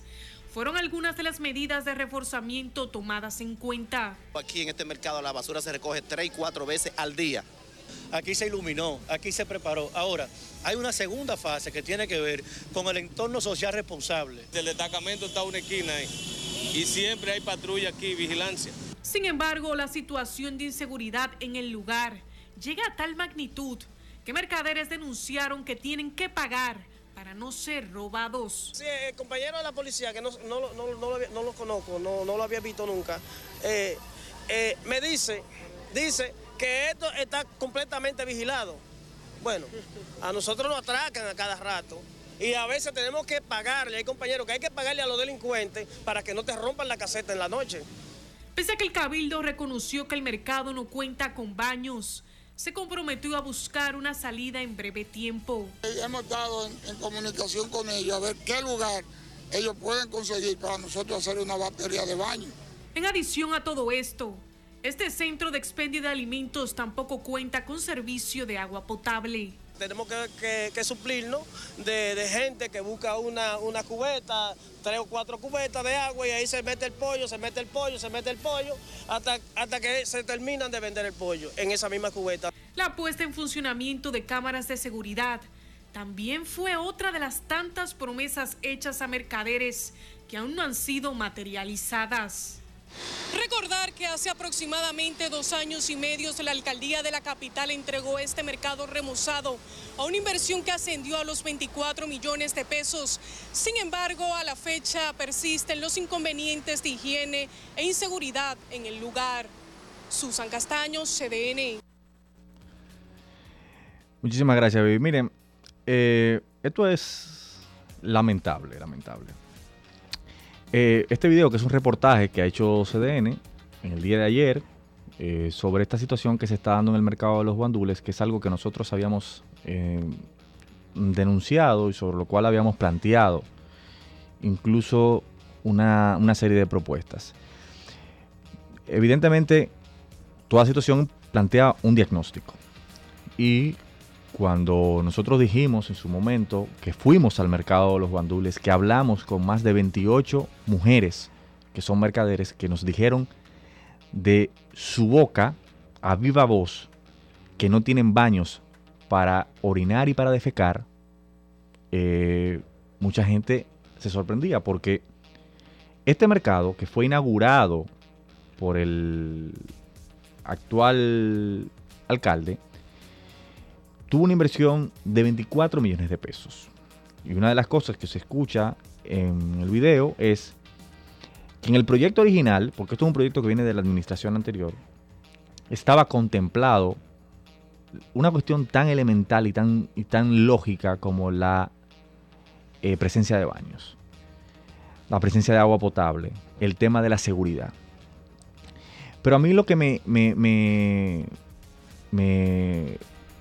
fueron algunas de las medidas de reforzamiento tomadas en cuenta. Aquí en este mercado la basura se recoge tres y cuatro veces al día aquí se iluminó, aquí se preparó. Ahora, hay una segunda fase que tiene que ver con el entorno social responsable. El destacamento está a una esquina ahí y siempre hay patrulla aquí, vigilancia. Sin embargo, la situación de inseguridad en el lugar llega a tal magnitud que mercaderes denunciaron que tienen que pagar para no ser robados. Sí, el compañero de la policía, que no, lo, conozco, no, lo había visto nunca, eh, eh, me dice, dice que esto está completamente vigilado. Bueno, a nosotros nos atracan a cada rato y a veces tenemos que pagarle, hay compañeros que hay que pagarle a los delincuentes para que no te rompan la caseta en la noche. Pese a que el Cabildo reconoció que el mercado no cuenta con baños, se comprometió a buscar una salida en breve tiempo. Hemos estado en, en comunicación con ellos a ver qué lugar ellos pueden conseguir para nosotros hacer una batería de baños. En adición a todo esto, este centro de expendio de alimentos tampoco cuenta con servicio de agua potable. Tenemos que, suplirnos de, gente que busca una, una cubeta, tres o cuatro cubetas de agua y ahí se mete el pollo, se mete el pollo, se mete el pollo, hasta, hasta que se terminan de vender el pollo en esa misma cubeta. La puesta en funcionamiento de cámaras de seguridad también fue otra de las tantas promesas hechas a mercaderes que aún no han sido materializadas. Recordar que hace aproximadamente dos años y medio la alcaldía de la capital entregó este mercado remozado a una inversión que ascendió a los 24 millones de pesos. Sin embargo, a la fecha persisten los inconvenientes de higiene e inseguridad en el lugar. Susan Castaño, CDN. Muchísimas gracias, Baby. Miren, eh, esto es lamentable, lamentable. Eh, este video, que es un reportaje que ha hecho CDN en el día de ayer eh, sobre esta situación que se está dando en el mercado de los guandules, que es algo que nosotros habíamos eh, denunciado y sobre lo cual habíamos planteado incluso una, una serie de propuestas. Evidentemente, toda situación plantea un diagnóstico y cuando nosotros dijimos en su momento que fuimos al mercado de los bandules, que hablamos con más de 28 mujeres que son mercaderes, que nos dijeron de su boca a viva voz que no tienen baños para orinar y para defecar, eh, mucha gente se sorprendía porque este mercado que fue inaugurado por el actual alcalde, tuvo una inversión de 24 millones de pesos. Y una de las cosas que se escucha en el video es que en el proyecto original, porque esto es un proyecto que viene de la administración anterior, estaba contemplado una cuestión tan elemental y tan, y tan lógica como la eh, presencia de baños, la presencia de agua potable, el tema de la seguridad. Pero a mí lo que me, me, me,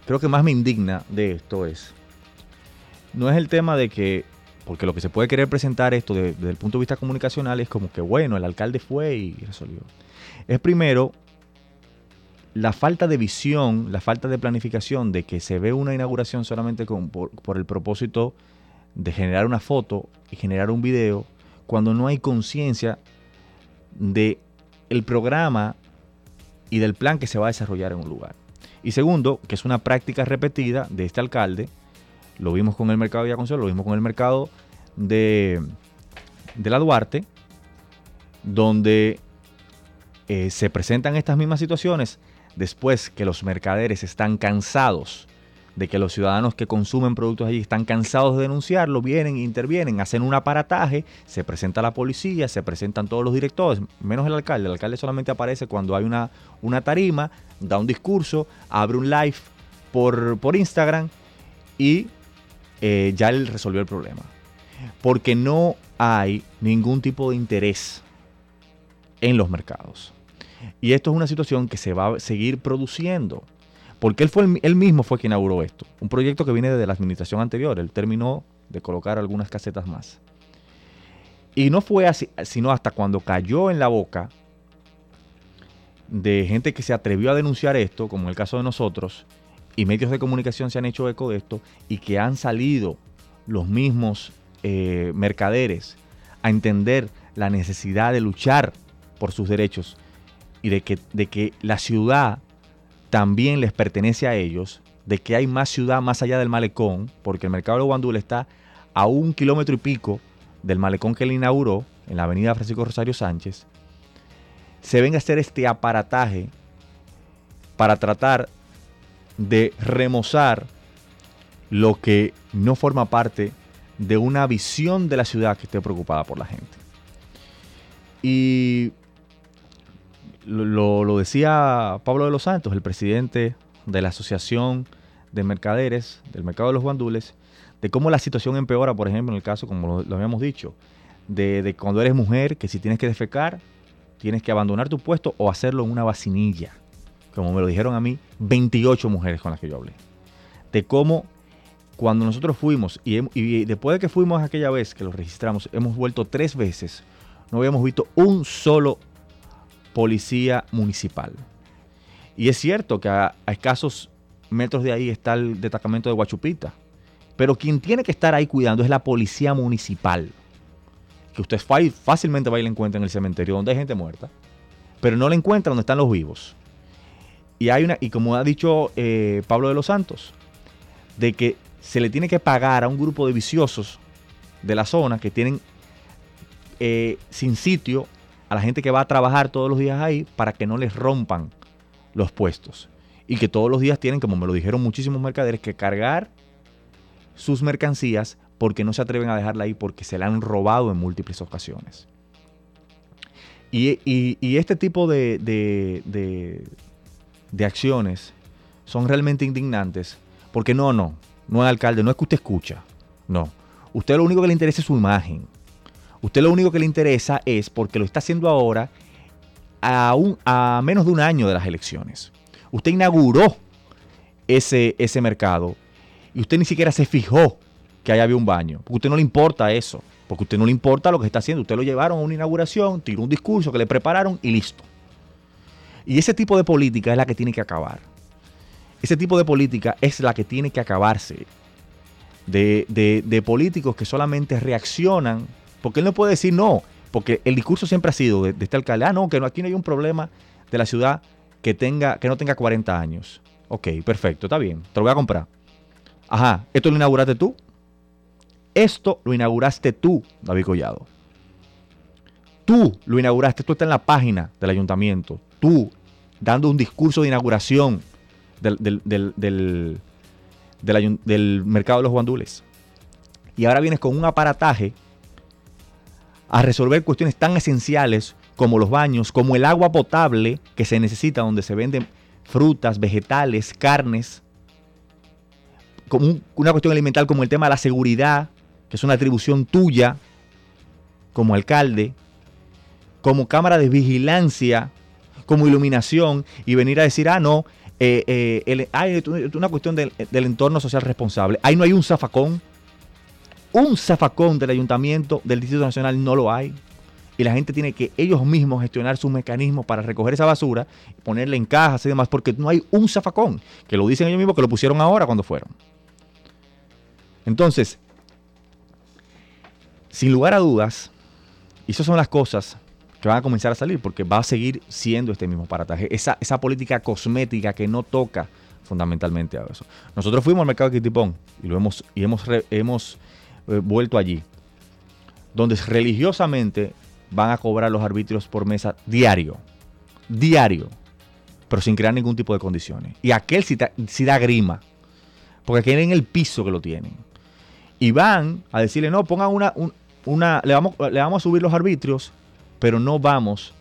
creo que más me indigna de esto es, no es el tema de que porque lo que se puede querer presentar esto desde el punto de vista comunicacional es como que, bueno, el alcalde fue y resolvió. Es primero la falta de visión, la falta de planificación de que se ve una inauguración solamente por, el propósito de generar una foto y generar un video, cuando no hay conciencia de el programa y del plan que se va a desarrollar en un lugar. Y segundo, que es una práctica repetida de este alcalde, lo vimos con el mercado de Villaconsuelo, lo vimos con el mercado de, de la Duarte, donde eh, se presentan estas mismas situaciones después que los mercaderes están cansados de que los ciudadanos que consumen productos allí están cansados de denunciarlo, vienen, intervienen, hacen un aparataje, se presenta la policía, se presentan todos los directores, menos el alcalde. El alcalde solamente aparece cuando hay una, una tarima, da un discurso, abre un live por, por Instagram y eh, ya él resolvió el problema. Porque no hay ningún tipo de interés en los mercados. Y esto es una situación que se va a seguir produciendo. Porque él, fue él mismo fue quien inauguró esto. Un proyecto que viene de la administración anterior. Él terminó de colocar algunas casetas más. Y no fue así, sino hasta cuando cayó en la boca de gente que se atrevió a denunciar esto, como en el caso de nosotros, y medios de comunicación se han hecho eco de esto, y que han salido los mismos eh, mercaderes a entender la necesidad de luchar por sus derechos y de que, de que la ciudad también les pertenece a ellos, de que hay más ciudad más allá del malecón, porque el mercado de Guandul está a un kilómetro y pico del malecón que él inauguró en la avenida Francisco Rosario Sánchez, se venga a hacer este aparataje para tratar de remozar lo que no forma parte de una visión de la ciudad que esté preocupada por la gente. Y lo, decía Pablo de los Santos, el presidente de la Asociación de Mercaderes del Mercado de los Guandules, de cómo la situación empeora, por ejemplo, en el caso, como lo, habíamos dicho, de, cuando eres mujer, que si tienes que defecar, tienes que abandonar tu puesto o hacerlo en una vacinilla, como me lo dijeron a mí 28 mujeres con las que yo hablé. De cómo cuando nosotros fuimos y, y después de que fuimos aquella vez que lo registramos, hemos vuelto tres veces, no habíamos visto un solo policía municipal. Y es cierto que a, escasos metros de ahí está el destacamento de Guachupita. Pero quien tiene que estar ahí cuidando es la policía municipal. Que usted fácilmente va y la encuentra en el cementerio donde hay gente muerta. Pero no la encuentra donde están los vivos. Y hay una, y como ha dicho eh, Pablo de los Santos, de que se le tiene que pagar a un grupo de viciosos de la zona que tienen eh, sin sitio a la gente que va a trabajar todos los días ahí para que no les rompan los puestos. Y que todos los días tienen, como me lo dijeron muchísimos mercaderes, que cargar sus mercancías porque no se atreven a dejarla ahí porque se la han robado en múltiples ocasiones. Y, este tipo de, de, de, acciones son realmente indignantes porque no, no, no es alcalde, no es que usted escucha, no. Usted lo único que le interesa es su imagen Usted lo único que le interesa es, porque lo está haciendo ahora, a, a menos de un año de las elecciones. Usted inauguró ese, ese mercado y usted ni siquiera se fijó que ahí había un baño. Porque a usted no le importa eso. Porque a usted no le importa lo que está haciendo. Usted lo llevaron a una inauguración, tiró un discurso que le prepararon y listo. Y ese tipo de política es la que tiene que acabar. Ese tipo de política es la que tiene que acabarse. De, de políticos que solamente reaccionan porque él no puede decir no, porque el discurso siempre ha sido de, este alcalde, ah, no, que aquí no hay un problema de la ciudad que, tenga, que no tenga 40 años. Ok, perfecto, está bien, te lo voy a comprar. Ajá, ¿esto lo inauguraste tú? Esto lo inauguraste tú, David Collado. Tú lo inauguraste, tú estás en la página del ayuntamiento, tú dando un discurso de inauguración del, del, del, del mercado de los guandules. Y ahora vienes con un aparataje a resolver cuestiones tan esenciales como los baños, como el agua potable que se necesita donde se venden frutas, vegetales, carnes, como una cuestión elemental como el tema de la seguridad, que es una atribución tuya como alcalde, como cámara de vigilancia, como iluminación, y venir a decir, ah, no, eh, eh, una cuestión del, del entorno social responsable. Ahí no hay un zafacón un zafacón del ayuntamiento del Distrito Nacional no lo hay. Y la gente tiene que ellos mismos gestionar sus mecanismos para recoger esa basura, ponerla en cajas y demás, porque no hay un zafacón. Que lo dicen ellos mismos que lo pusieron ahora cuando fueron. Entonces, sin lugar a dudas, esas son las cosas que van a comenzar a salir, porque va a seguir siendo este mismo parataje. Esa, esa política cosmética que no toca fundamentalmente a eso. Nosotros fuimos al mercado de Quitipón y lo hemos, y hemos, hemos eh, vuelto allí, donde religiosamente van a cobrar los arbitrios por mesa diario, diario, pero sin crear ningún tipo de condiciones. Y aquel sí, da grima, porque aquí en el piso que lo tienen. Y van a decirle, no, pongan una, una le, vamos, le vamos a subir los arbitrios, pero no vamos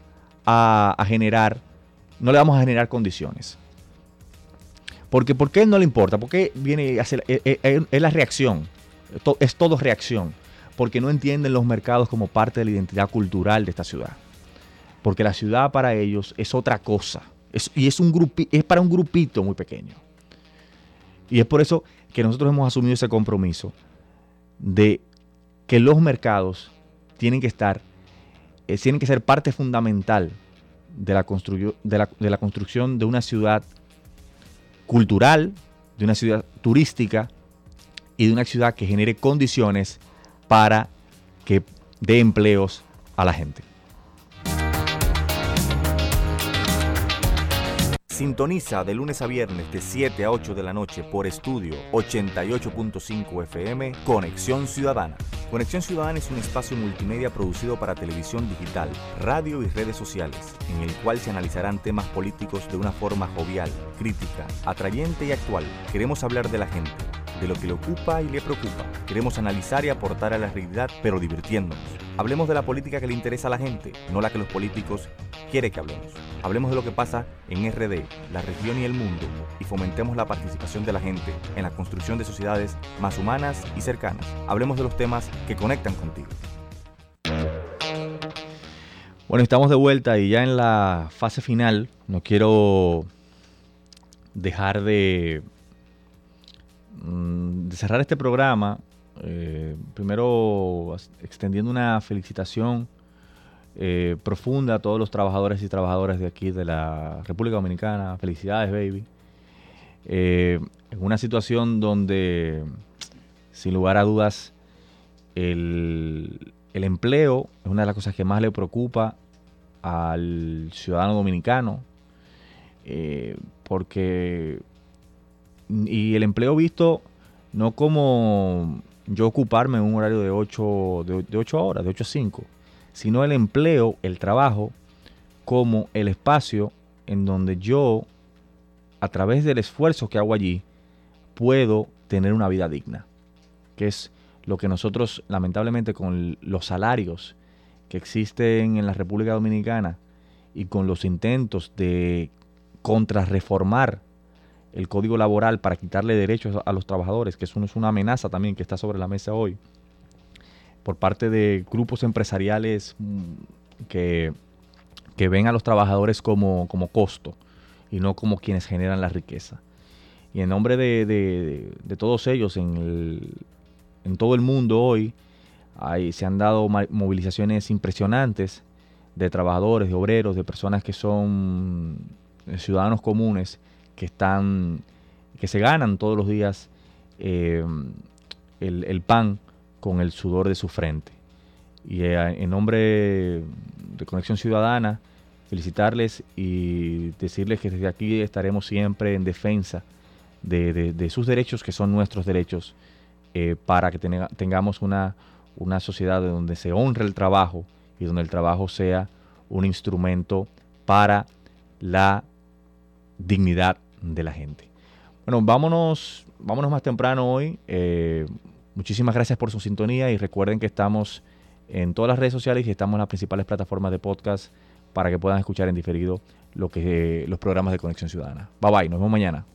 a, generar, no le vamos a generar condiciones. Porque ¿por qué no le importa? Porque viene eh, eh, es la reacción, es todo reacción porque no entienden los mercados como parte de la identidad cultural de esta ciudad. Porque la ciudad para ellos es otra cosa. y es, un es para un grupito muy pequeño. Y es por eso que nosotros hemos asumido ese compromiso de que los mercados tienen que estar, eh, tienen que ser parte fundamental de la, de la construcción de una ciudad cultural, de una ciudad turística y de una ciudad que genere condiciones para que dé empleos a la gente. Sintoniza de lunes a viernes de 7 a 8 de la noche por estudio 88.5 FM Conexión Ciudadana. Conexión Ciudadana es un espacio multimedia producido para televisión digital, radio y redes sociales, en el cual se analizarán temas políticos de una forma jovial, crítica, atrayente y actual. Queremos hablar de la gente de lo que le ocupa y le preocupa. Queremos analizar y aportar a la realidad, pero divirtiéndonos. Hablemos de la política que le interesa a la gente, no la que los políticos quieren que hablemos. Hablemos de lo que pasa en RD, la región y el mundo, y fomentemos la participación de la gente en la construcción de sociedades más humanas y cercanas. Hablemos de los temas que conectan contigo. Bueno, estamos de vuelta y ya en la fase final. No quiero dejar de Mm, de cerrar este programa, eh, primero extendiendo una felicitación eh, profunda a todos los trabajadores y trabajadoras de aquí de la República Dominicana. Felicidades, baby. Eh, en una situación donde, sin lugar a dudas, el, el empleo es una de las cosas que más le preocupa al ciudadano dominicano, porque y el empleo visto no como yo ocuparme en un horario de 8, de, 8 horas, de 8 a 5, sino el empleo, el trabajo, como el espacio en donde yo, a través del esfuerzo que hago allí, puedo tener una vida digna, que es lo que nosotros, lamentablemente, con los salarios que existen en la República Dominicana y con los intentos de contrarreformar el código laboral para quitarle derechos a los trabajadores, que eso es una amenaza también que está sobre la mesa hoy, por parte de grupos empresariales mm, que, que ven a los trabajadores como, como costo y no como quienes generan la riqueza. Y en nombre de, todos ellos, en, en, todo el mundo hoy, hay, se han dado movilizaciones impresionantes de trabajadores, de obreros, de personas que son ciudadanos comunes que están, que se ganan todos los días eh, el, pan con el sudor de su frente. Y eh, en nombre de Conexión Ciudadana, felicitarles y decirles que desde aquí estaremos siempre en defensa de, sus derechos, que son nuestros derechos, eh, para que tengamos una, una sociedad donde se honre el trabajo y donde el trabajo sea un instrumento para la dignidad de la gente. Bueno, vámonos, vámonos más temprano hoy. Eh, muchísimas gracias por su sintonía y recuerden que estamos en todas las redes sociales y estamos en las principales plataformas de podcast para que puedan escuchar en diferido lo que, los programas de Conexión Ciudadana. Bye bye, nos vemos mañana.